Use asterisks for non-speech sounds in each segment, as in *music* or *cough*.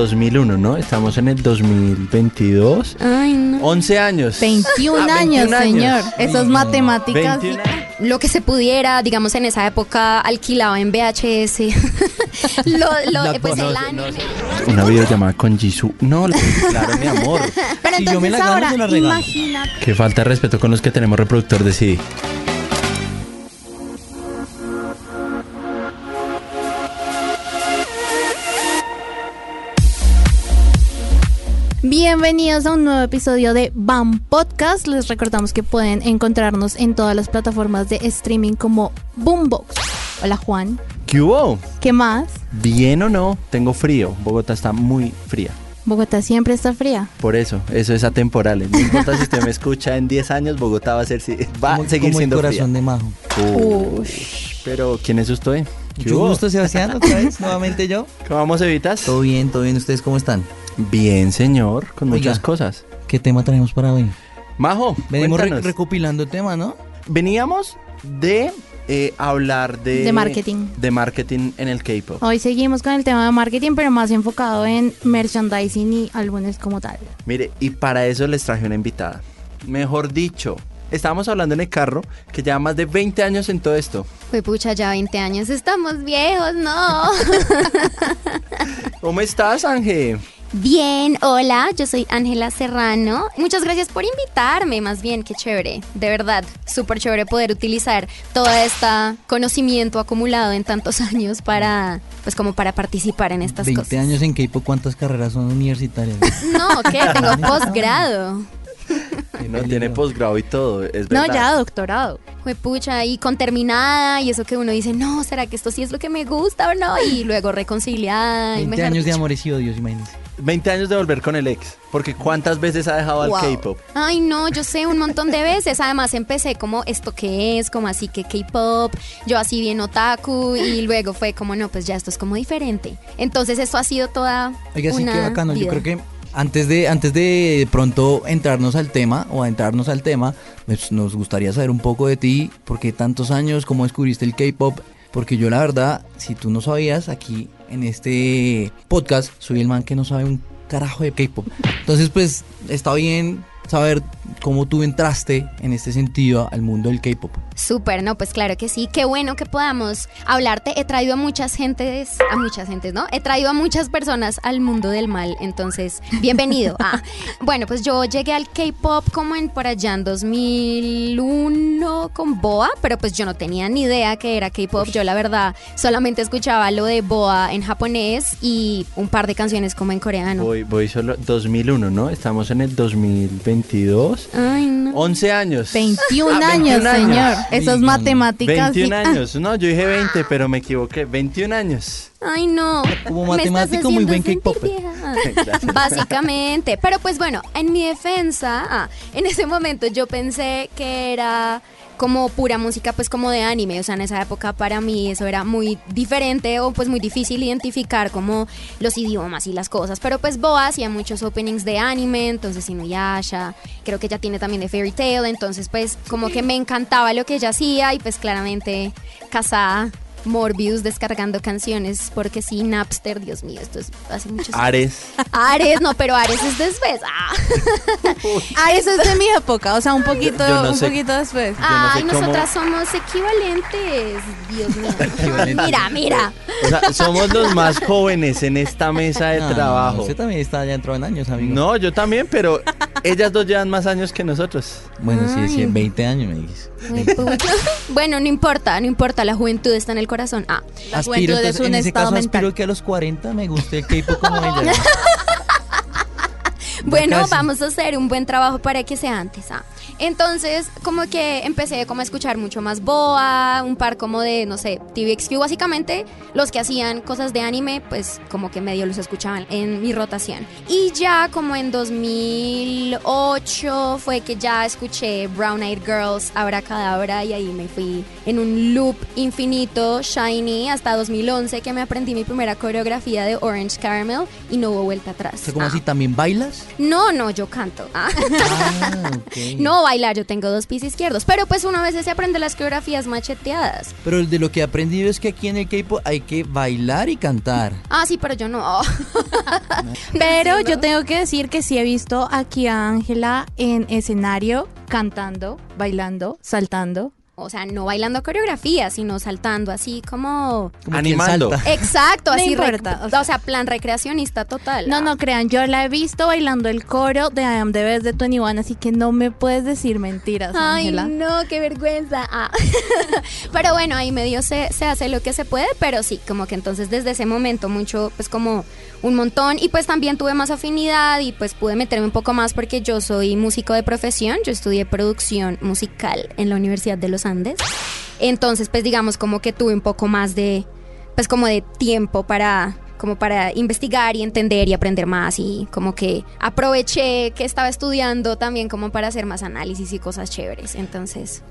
2001, ¿no? Estamos en el 2022. Ay, no. 11 años. 21 Ah, años, 21 señor. Esas matemáticas. 21 Lo que se pudiera, digamos, en esa época alquilaba en VHS. *laughs* lo, lo- La pues el conoce, anime. Una videollamada con Jisoo. No, claro, mi amor. Pero Si yo me entonces la gano, ahora, se la regalo. imagínate. Qué falta de respeto con los que tenemos reproductor de CD. Bienvenidos a un nuevo episodio de BAM Podcast. Les recordamos que pueden encontrarnos en todas las plataformas de streaming como Boombox. Hola Juan. ¿Qué hubo? ¿Qué más? ¿Bien o no? Tengo frío. Bogotá está muy fría. Bogotá siempre está fría. Por eso, eso es atemporal. No importa si usted me escucha en 10 años, Bogotá va a, ser, si- va Como- a seguir como el siendo corazón fría. de Majo. Pero, ¿quién es usted? ¿Qué Mucho gusto, Sebastián, otra vez, *laughs* nuevamente yo. ¿Cómo vamos, Evitas? Todo bien, todo bien. ¿Ustedes cómo están? Bien, señor, con Oiga. muchas cosas. ¿Qué tema tenemos para hoy? Majo, Venimos re- recopilando tema, ¿no? Veníamos de eh, hablar de... De marketing. De marketing en el K-pop. Hoy seguimos con el tema de marketing, pero más enfocado en merchandising y álbumes como tal. Mire, y para eso les traje una invitada. Mejor dicho, estábamos hablando en el carro que lleva más de 20 años en todo esto. Fue pucha, ya 20 años. Estamos viejos, no. *laughs* ¿Cómo estás, Ángel? Bien, hola, yo soy Ángela Serrano. Muchas gracias por invitarme, más bien, qué chévere. De verdad, súper chévere poder utilizar todo este conocimiento acumulado en tantos *laughs* años para, pues como para participar en estas 20 cosas. años en K-pop, ¿cuántas carreras son universitarias? No, ¿qué? Tengo *laughs* posgrado. No tiene posgrado y todo, es No, verdad. ya doctorado. Fue pucha, y con terminada, y eso que uno dice, no, ¿será que esto sí es lo que me gusta o no? Y luego reconciliada. y 20 mejor años de amores y odios, imagínense. 20 años de volver con el ex. Porque ¿cuántas veces ha dejado Wow. al K-pop? Ay, no, yo sé un montón de veces. Además, empecé como esto que es, como así que K-pop, yo así bien otaku, y luego fue como, no, pues ya esto es como diferente. Entonces, esto ha sido toda. Oiga, sí, una qué bacano. Yo vida. creo que antes de, antes de pronto entrarnos al tema o adentrarnos al tema, pues, nos gustaría saber un poco de ti, por qué tantos años, cómo descubriste el K-pop. Porque yo la verdad, si tú no sabías, aquí en este podcast soy el man que no sabe un carajo de K-pop. Entonces, pues está bien saber cómo tú entraste en este sentido al mundo del K-pop. Súper, no, pues claro que sí. Qué bueno que podamos hablarte. He traído a muchas gentes, a muchas gentes, ¿no? He traído a muchas personas al mundo del mal. Entonces, bienvenido. *laughs* Ah, bueno, pues yo llegué al K-pop como en por allá en 2001 con Boa, pero pues yo no tenía ni idea que era K-pop. Yo la verdad solamente escuchaba lo de Boa en japonés y un par de canciones como en coreano. Voy, voy solo 2001, ¿no? Estamos en el 2022. Ay, no. 11 años. 21 Ah, años, 21 señor. Ay, Esas matemáticas. 21 sí. años. No, yo dije 20, pero me equivoqué. 21 años. Ay, no. Como matemático, muy buen K-pop. *laughs* Básicamente. Pero pues bueno, en mi defensa, ah, en ese momento yo pensé que era como pura música pues como de anime, o sea, en esa época para mí eso era muy diferente o pues muy difícil identificar como los idiomas y las cosas, pero pues Boa hacía muchos openings de anime, entonces Inuyasha, creo que ella tiene también de Fairy Tail, entonces pues como que me encantaba lo que ella hacía y pues claramente casada Morbius descargando canciones porque sí, Napster, Dios mío, esto es hace muchos años. Ares. *laughs* Ares, no, pero Ares es después. Ah. *laughs* Ah, eso es de mi época, o sea, un poquito, no un sé. poquito después. no Ay, sé cómo- nosotras somos equivalentes. Dios mío. *laughs* Equivalentes. Mira, mira. O sea, somos los más jóvenes en esta mesa de Ah, trabajo. Usted también está ya entrado en años, amigo. No, yo también, pero ellas dos llevan más años que nosotros. Bueno, sí, sí, Ay. 20 años me dices. Ay. *laughs* Bueno, no importa, no importa, la juventud está en el corazón. Ah, La Aspiro, juventud entonces, es un en ese estado caso aspiro mental. que a los 40 me guste el K-pop como *laughs* ella. Bueno, casi. vamos a hacer un buen trabajo para que sea antes. Ah. Entonces, como que empecé como a escuchar mucho más Boa, un par como de, no sé, TVXQ, básicamente los que hacían cosas de anime, pues como que medio los escuchaban en mi rotación. Y ya como en 2008 fue que ya escuché Brown Eyed Girls, Abracadabra, y ahí me fui en un loop infinito, shiny, hasta 2011 que me aprendí mi primera coreografía de Orange Caramel y no hubo vuelta atrás. O sea, como Ah. así, ¿también bailas? No, no, yo canto. Ah. Ah. No, bailar, yo tengo dos pies izquierdos. Pero pues uno a veces se aprende las coreografías macheteadas. Pero de lo que he aprendido es que aquí en el K-pop hay que bailar y cantar. Ah, sí, pero yo no. *laughs* Pero yo tengo que decir que sí he visto aquí a Ángela en escenario cantando, bailando, saltando. O sea, no bailando coreografías, sino saltando así como... Como Animando. Exacto, *laughs* No así. rec- importa, o o, sea- sea, plan recreacionista total. No, no crean, yo la he visto bailando el coro de I Am the Best de 21, así que no me puedes decir mentiras, Ay, no, qué vergüenza. Ah. *laughs* pero bueno, ahí medio se, se hace lo que se puede, pero sí, como que entonces desde ese momento mucho, pues como un montón. Y pues también tuve más afinidad y pues pude meterme un poco más porque yo soy músico de profesión, yo estudié producción musical en la Universidad de los Andes. Entonces, pues digamos como que tuve un poco más de, pues como de tiempo para como para investigar y entender y aprender más y como que aproveché que estaba estudiando también como para hacer más análisis y cosas chéveres. Entonces,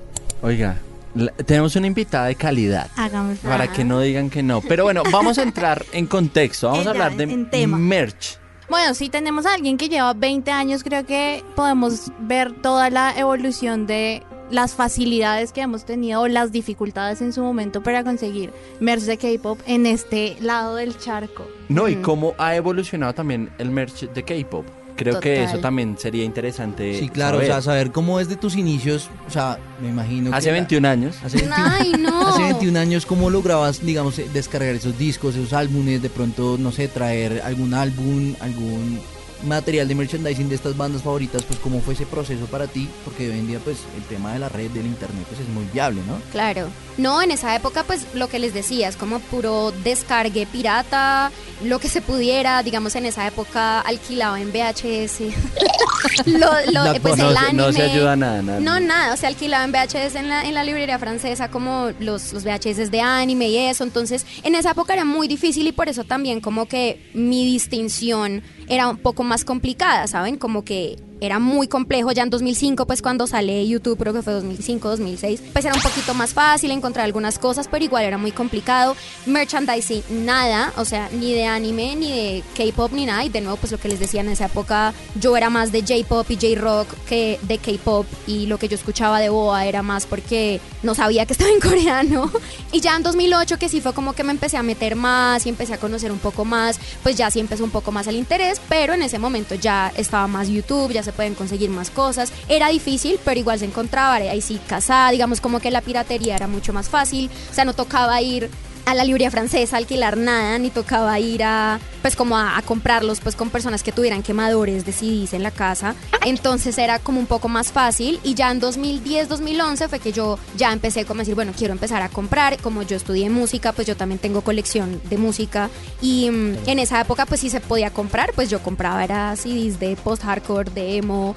Oiga, la- tenemos una invitada de calidad. Favor. Para que no digan que no. Pero bueno, vamos a entrar en contexto. Vamos a *laughs* hablar de merch. Bueno, si tenemos a alguien que lleva 20 años, creo que podemos ver toda la evolución de las facilidades que hemos tenido o las dificultades en su momento para conseguir merch de K-pop en este lado del charco. No, y Mm. cómo ha evolucionado también el merch de K-pop. Creo que eso también sería interesante. Sí, claro, saber. o sea, saber cómo es de tus inicios, o sea, me imagino que Hace la- 21 años. Hace 21, ay no. *laughs* hace 21 años, ¿cómo lograbas, digamos, eh, descargar esos discos, esos álbumes, de pronto, no sé, traer algún álbum, algún material de merchandising de estas bandas favoritas, pues cómo fue ese proceso para ti? Porque hoy en día, pues, el tema de la red, del internet, pues es muy viable, ¿no? Claro. No, en esa época, pues lo que les decía, es como puro descargue pirata, lo que se pudiera, digamos, en esa época alquilaba en VHS. *laughs* lo, lo- pues no, el anime. no se ayuda a nada. nada. No, nada, o sea, alquilaba en VHS en la, en la librería francesa como los, los VHS de anime y eso, entonces en esa época era muy difícil y por eso también como que mi distinción era un poco más complicada, ¿saben? Como que era muy complejo ya en 2005, pues cuando sale YouTube, creo que fue 2005, 2006, pues era un poquito más fácil encontrar algunas cosas, pero igual era muy complicado. Merchandising, nada, o sea, ni de anime, ni de K-pop, ni nada. Y de nuevo, pues lo que les decía en esa época, yo era más de J-pop y J-rock que de K-pop. Y lo que yo escuchaba de Boa era más porque no sabía que estaba en coreano. *laughs* Y ya en 2008, que sí fue como que me empecé a meter más y empecé a conocer un poco más, pues ya sí empezó un poco más el interés, pero en ese momento ya estaba más YouTube, ya se pueden conseguir más cosas. Era difícil, pero igual se encontraba, ahí sí casada, digamos como que la piratería era mucho más fácil, o sea, no tocaba ir a la librería francesa a alquilar nada, ni tocaba ir a, pues como a, a comprarlos pues con personas que tuvieran quemadores de CDs en la casa. Entonces era como un poco más fácil y ya en 2010, 2011 fue que yo ya empecé como a decir, bueno, quiero empezar a comprar. Como yo estudié música, pues yo también tengo colección de música y mm, en esa época pues sí se podía comprar, pues yo compraba era CDs de post-hardcore, de emo,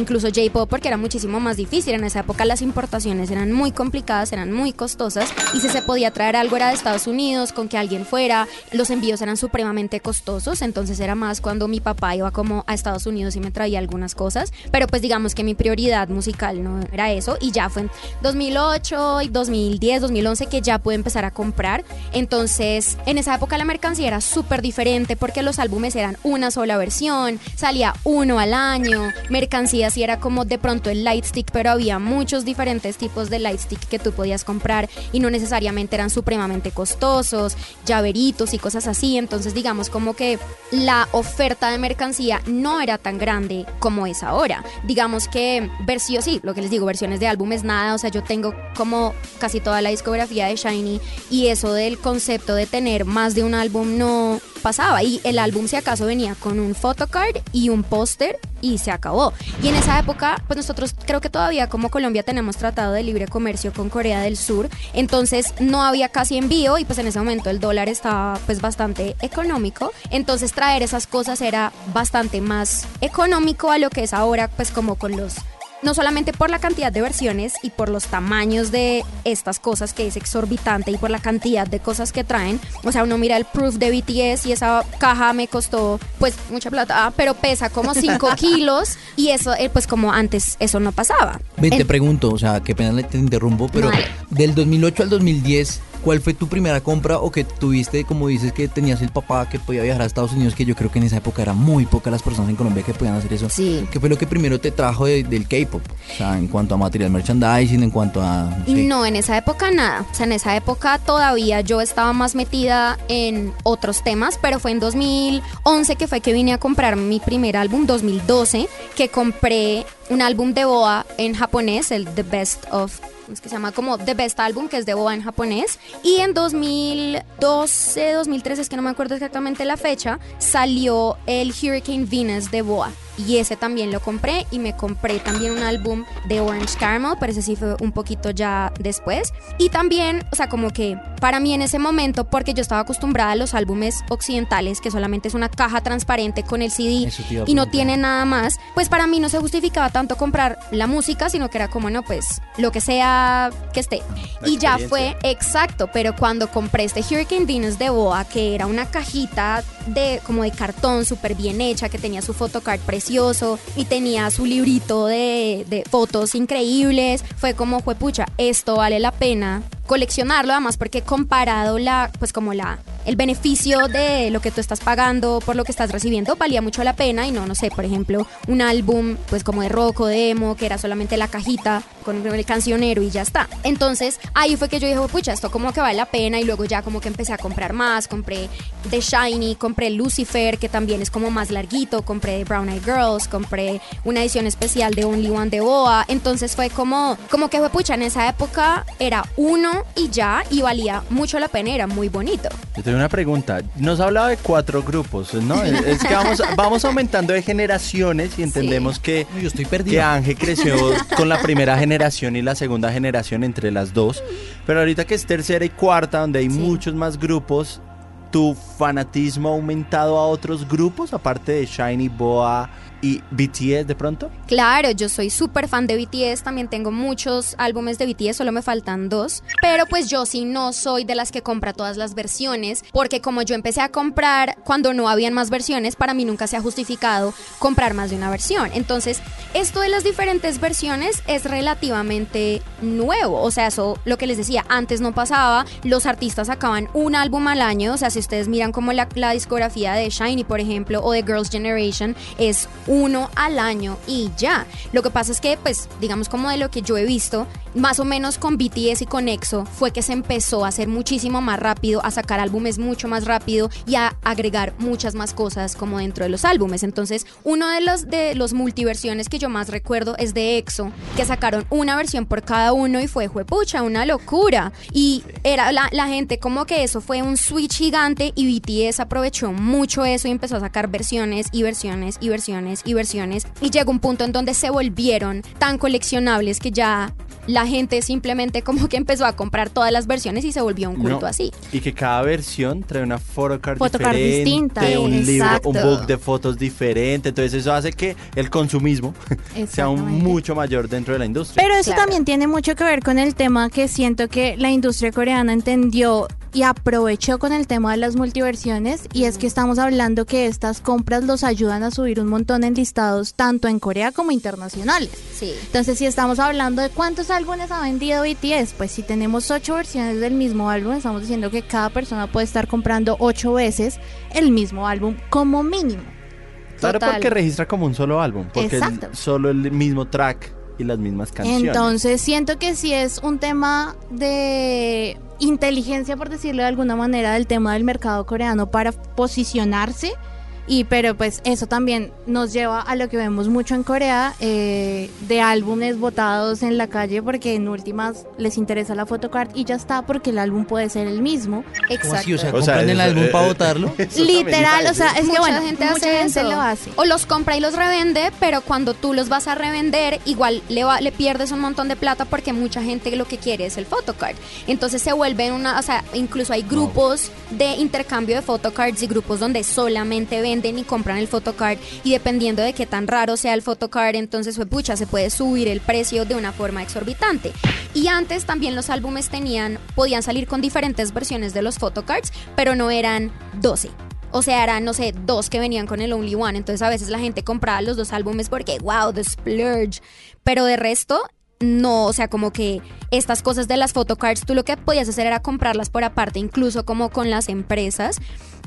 incluso J-pop porque era muchísimo más difícil. En esa época las importaciones eran muy complicadas, eran muy costosas y si se podía traer algo era de Estados Unidos, con que alguien fuera, los envíos eran supremamente costosos, entonces era más cuando mi papá iba como a Estados Unidos y me traía algunas cosas, pero pues digamos que mi prioridad musical no era eso y ya fue en 2008 y 2010, 2011 que ya pude empezar a comprar. Entonces, en esa época la mercancía era súper diferente porque los álbumes eran una sola versión, salía uno al año, mercancía era como de pronto el lightstick, pero había muchos diferentes tipos de lightstick que tú podías comprar y no necesariamente eran supremamente costosos, llaveritos y cosas así. Entonces, digamos como que la oferta de mercancía no era tan grande como es ahora. Digamos que versión, sí, lo que les digo, versiones de álbumes nada, o sea, yo tengo como casi toda la discografía de Shiny y eso del concepto de tener más de un álbum no pasaba y el álbum si acaso venía con un photocard y un póster y se acabó. Y en esa época, pues nosotros creo que todavía como Colombia tenemos tratado de libre comercio con Corea del Sur, entonces no había casi envío y pues en ese momento el dólar estaba pues bastante económico, entonces traer esas cosas era bastante más económico a lo que es ahora pues como con los no solamente por la cantidad de versiones y por los tamaños de estas cosas que es exorbitante y por la cantidad de cosas que traen. O sea, uno mira el proof de BTS y esa caja me costó pues mucha plata, ah, pero pesa como 5 *laughs* kilos y eso eh, pues como antes eso no pasaba. Ven, te pregunto, o sea, qué pena le- te interrumpo, pero Vale. del 2008 al 2010, ¿cuál fue tu primera compra o que tuviste, como dices, que tenías el papá que podía viajar a Estados Unidos, que yo creo que en esa época eran muy pocas las personas en Colombia que podían hacer eso? Sí. ¿Qué fue lo que primero te trajo de- del K-pop? O sea, en cuanto a material merchandising, en cuanto a... no sé. No, en esa época nada. O sea, en esa época todavía yo estaba más metida en otros temas, pero fue en 2011 que fue que vine a comprar mi primer álbum, 2012, que compré un álbum de Boa en japonés, el The Best of... ¿cómo Es que se llama como The Best Album, que es de Boa en japonés. Y en 2012, 2013, es que no me acuerdo exactamente la fecha, salió el Hurricane Venus de Boa. Y ese también lo compré y me compré también un álbum de Orange Caramel, pero ese sí fue un poquito ya después. Y también, o sea, como que para mí en ese momento, porque yo estaba acostumbrada a los álbumes occidentales, que solamente es una caja transparente con el CD y no tiene nada más, pues para mí no se justificaba tanto comprar la música, sino que era como, no, pues lo que sea que esté. La y ya fue Exacto, pero cuando compré este Hurricane Venus de Boa, que era una cajita de como de cartón súper bien hecha, que tenía su photocard precioso y tenía su librito de, de fotos increíbles, fue como, fue pucha, esto vale la pena coleccionarlo, además porque comparado la, pues como la, el beneficio de lo que tú estás pagando por lo que estás recibiendo valía mucho la pena. Y no, no sé, por ejemplo, un álbum pues como de rock o de emo, que era solamente la cajita con el cancionero y ya está. Entonces ahí fue que yo dije, pucha, esto como que vale la pena y luego ya como que empecé a comprar más, compré The Shiny, compré Lucifer, que también es como más larguito, compré Brown Eyed Girls, compré una edición especial de Only One de Boa, entonces fue como, como que fue pucha, en esa época era uno y ya y valía mucho la pena, era muy bonito. Yo tengo una pregunta. Nos ha hablado de cuatro grupos, ¿no? Es es que vamos, *laughs* vamos aumentando de generaciones y entendemos que, Yo estoy que. Ángel creció *laughs* con la primera generación y la segunda generación entre las dos. Pero ahorita que es tercera y cuarta, donde hay Sí. muchos más grupos, ¿tu fanatismo ha aumentado a otros grupos, aparte de Shiny, Boa y BTS de pronto? Claro, yo soy súper fan de BTS, también tengo muchos álbumes de BTS, solo me faltan dos, pero pues yo sí no soy de las que compra todas las versiones, porque como yo empecé a comprar cuando no habían más versiones, para mí nunca se ha justificado comprar más de una versión. Entonces, esto de las diferentes versiones es relativamente nuevo, o sea, eso lo que les decía, antes no pasaba, los artistas sacaban un álbum al año, o sea, si ustedes miran como la, la discografía de Shiny, por ejemplo, o de Girls' Generation, es uno al año y ya. Lo que pasa es que, pues, digamos como de lo que yo he visto, más o menos con BTS y con EXO, fue que se empezó a hacer muchísimo más rápido, a sacar álbumes mucho más rápido y a agregar muchas más cosas como dentro de los álbumes. Entonces, uno de los, de los multiversiones que yo más recuerdo es de EXO, que sacaron una versión por cada uno y fue, juepucha, una locura. Y era la, la gente como que eso fue un switch gigante y BTS aprovechó mucho eso y empezó a sacar versiones y versiones y versiones y versiones. Y llegó un punto en donde se volvieron tan coleccionables que ya la gente simplemente *laughs* como que empezó a comprar todas las versiones y se volvió un culto No. así. Y que cada versión trae una photocard, Photocard diferente, distinta, un libro, un book de fotos diferente. Entonces eso hace que el consumismo *laughs* sea un mucho mayor dentro de la industria. Pero eso Claro. también tiene mucho que ver con el tema que siento que la industria coreana entendió y aprovechó con el tema de las multiversiones y es que estamos hablando que estas compras los ayudan a subir un montón en listados tanto en Corea como internacionales. Sí. Entonces, si estamos hablando de cuántos álbumes ha vendido BTS, pues si tenemos ocho versiones del mismo álbum, estamos diciendo que cada persona puede estar comprando ocho veces el mismo álbum como mínimo. claro, total. porque registra como un solo álbum, porque es Exacto. solo el mismo track y las mismas canciones. Entonces siento que sí es un tema de inteligencia, por decirlo de alguna manera, del tema del mercado coreano para posicionarse. Y pero pues eso también nos lleva a lo que vemos mucho en Corea, eh, de álbumes botados en la calle porque en últimas les interesa la photocard y ya está porque el álbum puede ser el mismo. ¿Cómo así? O sea, O sea, compran el eso- álbum eh, para eh, votarlo. *laughs* Literal, o sea, decir. es que mucha bueno, gente mucha hace gente eso. lo hace. O los compra y los revende, pero cuando tú los vas a revender, igual le, va- le pierdes un montón de plata porque mucha gente lo que quiere es el photocard. Entonces se vuelven una, o sea, incluso hay grupos de intercambio de photocards y grupos donde solamente venden y compran el photocard y dependiendo de qué tan raro sea el photocard, entonces pues, pucha, se puede subir el precio de una forma exorbitante. Y antes también los álbumes tenían, podían salir con diferentes versiones de los photocards, pero no eran 12. O sea, eran, no sé, dos que venían con el Only One. Entonces a veces la gente compraba los dos álbumes porque, wow, The Splurge. Pero de resto, no, o sea, como que estas cosas de las photocards, tú lo que podías hacer era comprarlas por aparte, incluso como con las empresas.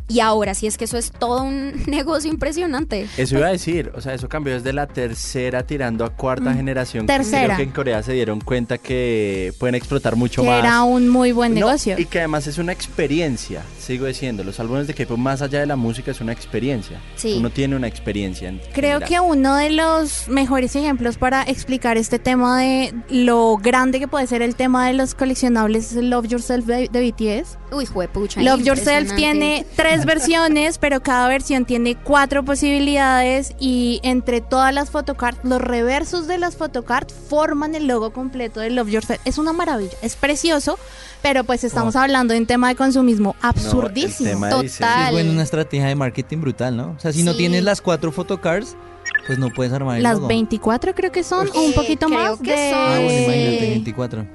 Y ahora sí es que eso es todo un *laughs* negocio impresionante. Eso iba a decir, o sea, eso cambió desde la tercera tirando a cuarta generación. tercera. Creo que en Corea se dieron cuenta que pueden explotar mucho que más. era un muy buen No, negocio. y que además es una experiencia, sigo diciendo, los álbumes de K-pop más allá de la música es una experiencia. Sí. Uno tiene una experiencia. en Creo general. que uno de los mejores ejemplos para explicar este tema de lo grande que puede ser el tema de los coleccionables es el Love Yourself de, de BTS. Uy, juepucha. Love Yourself tiene tres *laughs* versiones, pero cada versión tiene cuatro posibilidades y entre todas las photocards, los reversos de las photocards forman el logo completo de Love Yourself. Es una maravilla, es precioso, pero pues estamos hablando de un tema de consumismo absurdísimo. diseño. Total. Es bueno, una estrategia de marketing brutal, ¿no? O sea, si no Sí. tienes las cuatro photocards, pues no puedes armar el Las logo. 24 creo que son, o un poquito creo más que de... son- Ah, bueno, imagínate, 24.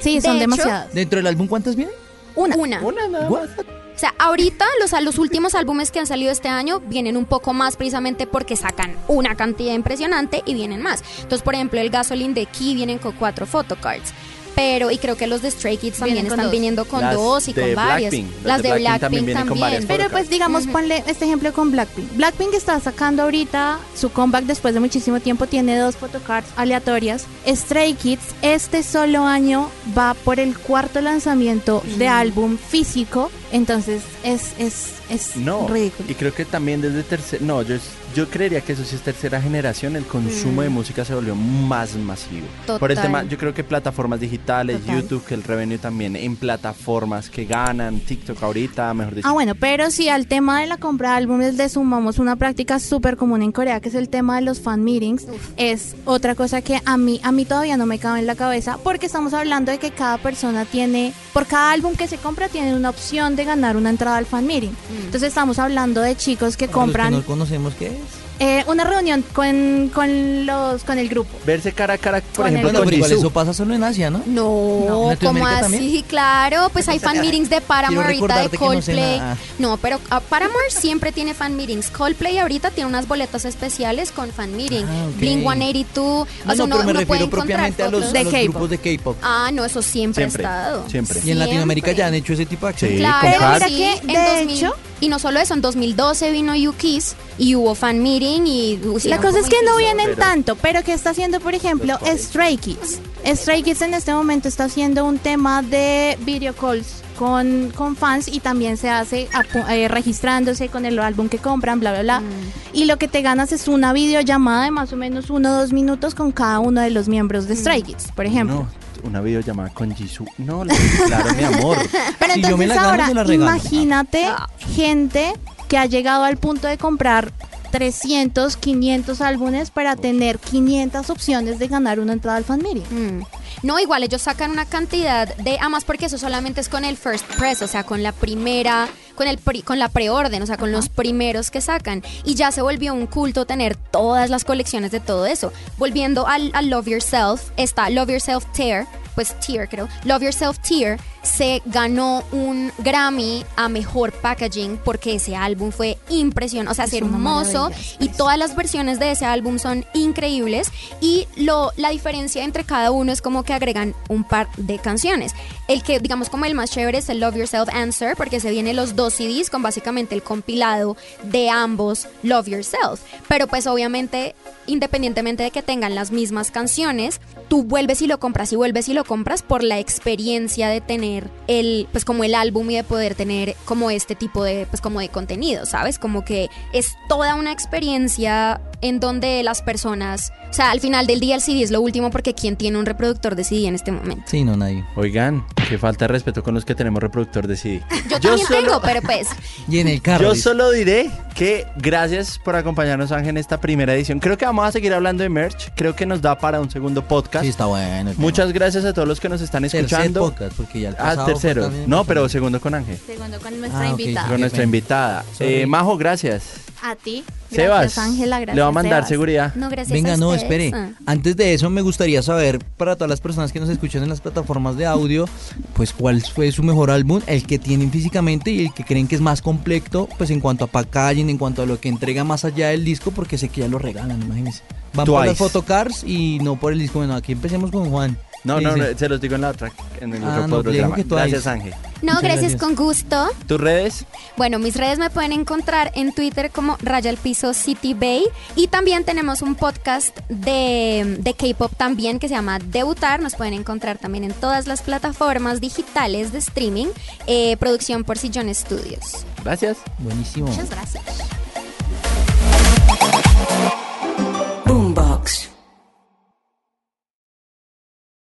Sí, De son hecho, demasiadas. ¿Dentro del álbum cuántas vienen? Una. Una. Una nada más. O sea, ahorita los, los últimos álbumes que han salido este año vienen un poco más precisamente porque sacan una cantidad impresionante y vienen más. Entonces, por ejemplo, el Gasoline de Key vienen con cuatro photocards. Pero, y creo que los de Stray Kids también están dos. viniendo con Las dos y de con varias. Blackpink. Las Las de de Blackpink Blackpink también vienen con varias también. Pero pues digamos, ponle este ejemplo con Blackpink. Blackpink está sacando ahorita su comeback después de muchísimo tiempo, tiene dos photocards aleatorias. Stray Kids este solo año va por el cuarto lanzamiento de álbum físico, entonces es, es, es No, ridículo. y creo que también desde tercera, no, yo, yo creería que eso sí es tercera generación, el consumo Mm. de música se volvió más masivo. Por el Total. tema, yo creo que plataformas digitales, Total. YouTube, que el revenue también en plataformas que ganan, TikTok ahorita, mejor dicho. Ah, bueno, pero si al tema de la compra de álbumes le sumamos una práctica súper común en Corea, que es el tema de los fan meetings, es otra cosa que a mí, a mí todavía no me cabe en la cabeza, porque estamos hablando de que cada persona tiene, por cada álbum que se compra, tiene una opción de ganar una entrada al fan meeting. Entonces estamos hablando de chicos que Para los compran que no conocemos qué. Eh, una reunión con, con, los, con el grupo. Verse cara a cara, por Con ejemplo, el- con eso pasa solo en Asia, ¿no? No, ¿En como así? también? Claro, pues hay fan meetings de Paramore ahorita, de no Coldplay. nada. No, pero ah, Paramore siempre tiene fan meetings. Coldplay ahorita tiene unas boletas especiales con fan meeting. Ah, ok. Blink 182. No, o sea, no, pero me uno refiero encontrar propiamente a los, a grupos de K-pop. Ah, no, eso siempre, Siempre, ha estado. siempre. Y en Latinoamérica Siempre. ya han hecho ese tipo de acciones. Sí, Claro, con mira que, de en 2000 hecho- y no solo eso, en 2012 vino UKIS y hubo fan meeting y La cosa es que no vienen pero- tanto, pero ¿qué está haciendo, por ejemplo. Stray Kids? Stray Kids en este momento está haciendo un tema de video calls con, con fans y también se hace eh, registrándose con el álbum que compran, bla, bla, bla. Mm. Y lo que te ganas es una videollamada de más o menos uno o dos minutos con cada uno de los miembros de Stray Kids, por ejemplo. No, una videollamada con Jisoo. No, la- claro, mi amor. *laughs* Pero Si yo me entonces la gano, ahora, se la regalo. imagínate Ah. gente que ha llegado al punto de comprar 300, 500 álbumes para tener 500 opciones de ganar una entrada al fan meeting. Mm. No, igual ellos sacan una cantidad de, además porque eso solamente es con el first press, o sea, con la primera, con el pri- con la preorden, o sea, con los primeros que sacan. Y ya se volvió un culto tener todas las colecciones de todo eso. Volviendo al, al Love Yourself, está Love Yourself Tear, pues Tear creo, Love Yourself Tear se ganó un Grammy a mejor packaging porque ese álbum fue impresionante, o sea, Es es hermoso y todas las versiones de ese álbum son increíbles y lo la diferencia entre cada uno es como que agregan un par de canciones. El que digamos como el más chévere es el Love Yourself Answer porque se vienen los dos CDs con básicamente el compilado de ambos Love Yourself, pero pues obviamente independientemente de que tengan las mismas canciones, tú vuelves y lo compras y vuelves y lo compras por la experiencia de tener el pues como el álbum y de poder tener como este tipo de pues como de contenido, ¿sabes? Como que es toda una experiencia en donde las personas, o sea, al final del día el CD es lo último porque quién tiene un reproductor de CD en este momento. Sí, no, nadie. Oigan, qué falta de respeto con los que tenemos reproductor de CD. Yo, Yo también solo- tengo, pero pues *laughs* Y en el carro. Yo dice. solo diré que gracias por acompañarnos, Ángel, en esta primera edición. Creo que vamos a seguir hablando de merch. Creo que nos da para un segundo podcast. Sí, está bueno. Muchas gracias a todos los que nos están escuchando. podcast, porque ya el Ah, tercero. No, pero segundo con Ángel. Segundo con nuestra Ah, ok. invitada. Con nuestra invitada. Eh, Majo, gracias. A ti. Sebas, Ángela. Gracias, le va a mandar Sebas. seguridad. no gracias Venga, a no, espere. Ah. Antes de eso, me gustaría saber, para todas las personas que nos escuchan en las plataformas de audio, pues cuál fue su mejor álbum, el que tienen físicamente y el que creen que es más completo, pues en cuanto a packaging, en cuanto a lo que entrega más allá del disco, porque sé que ya lo regalan, imagínense. Van por las photocars y no por el disco. Bueno, aquí empecemos con Juan. No, ¿Qué no, no, se los digo en la otra, en el Ah, otro no, programa. que. Gracias, Ángel. No, Muchas gracias, gracias. con gusto. ¿Tus redes? Bueno, mis redes me pueden encontrar en Twitter como Raya al Piso City Bay y también tenemos un podcast de, de K-pop también que se llama Debutar. Nos pueden encontrar también en todas las plataformas digitales de streaming. eh, producción por Sillón Studios. Gracias. Buenísimo. Muchas gracias.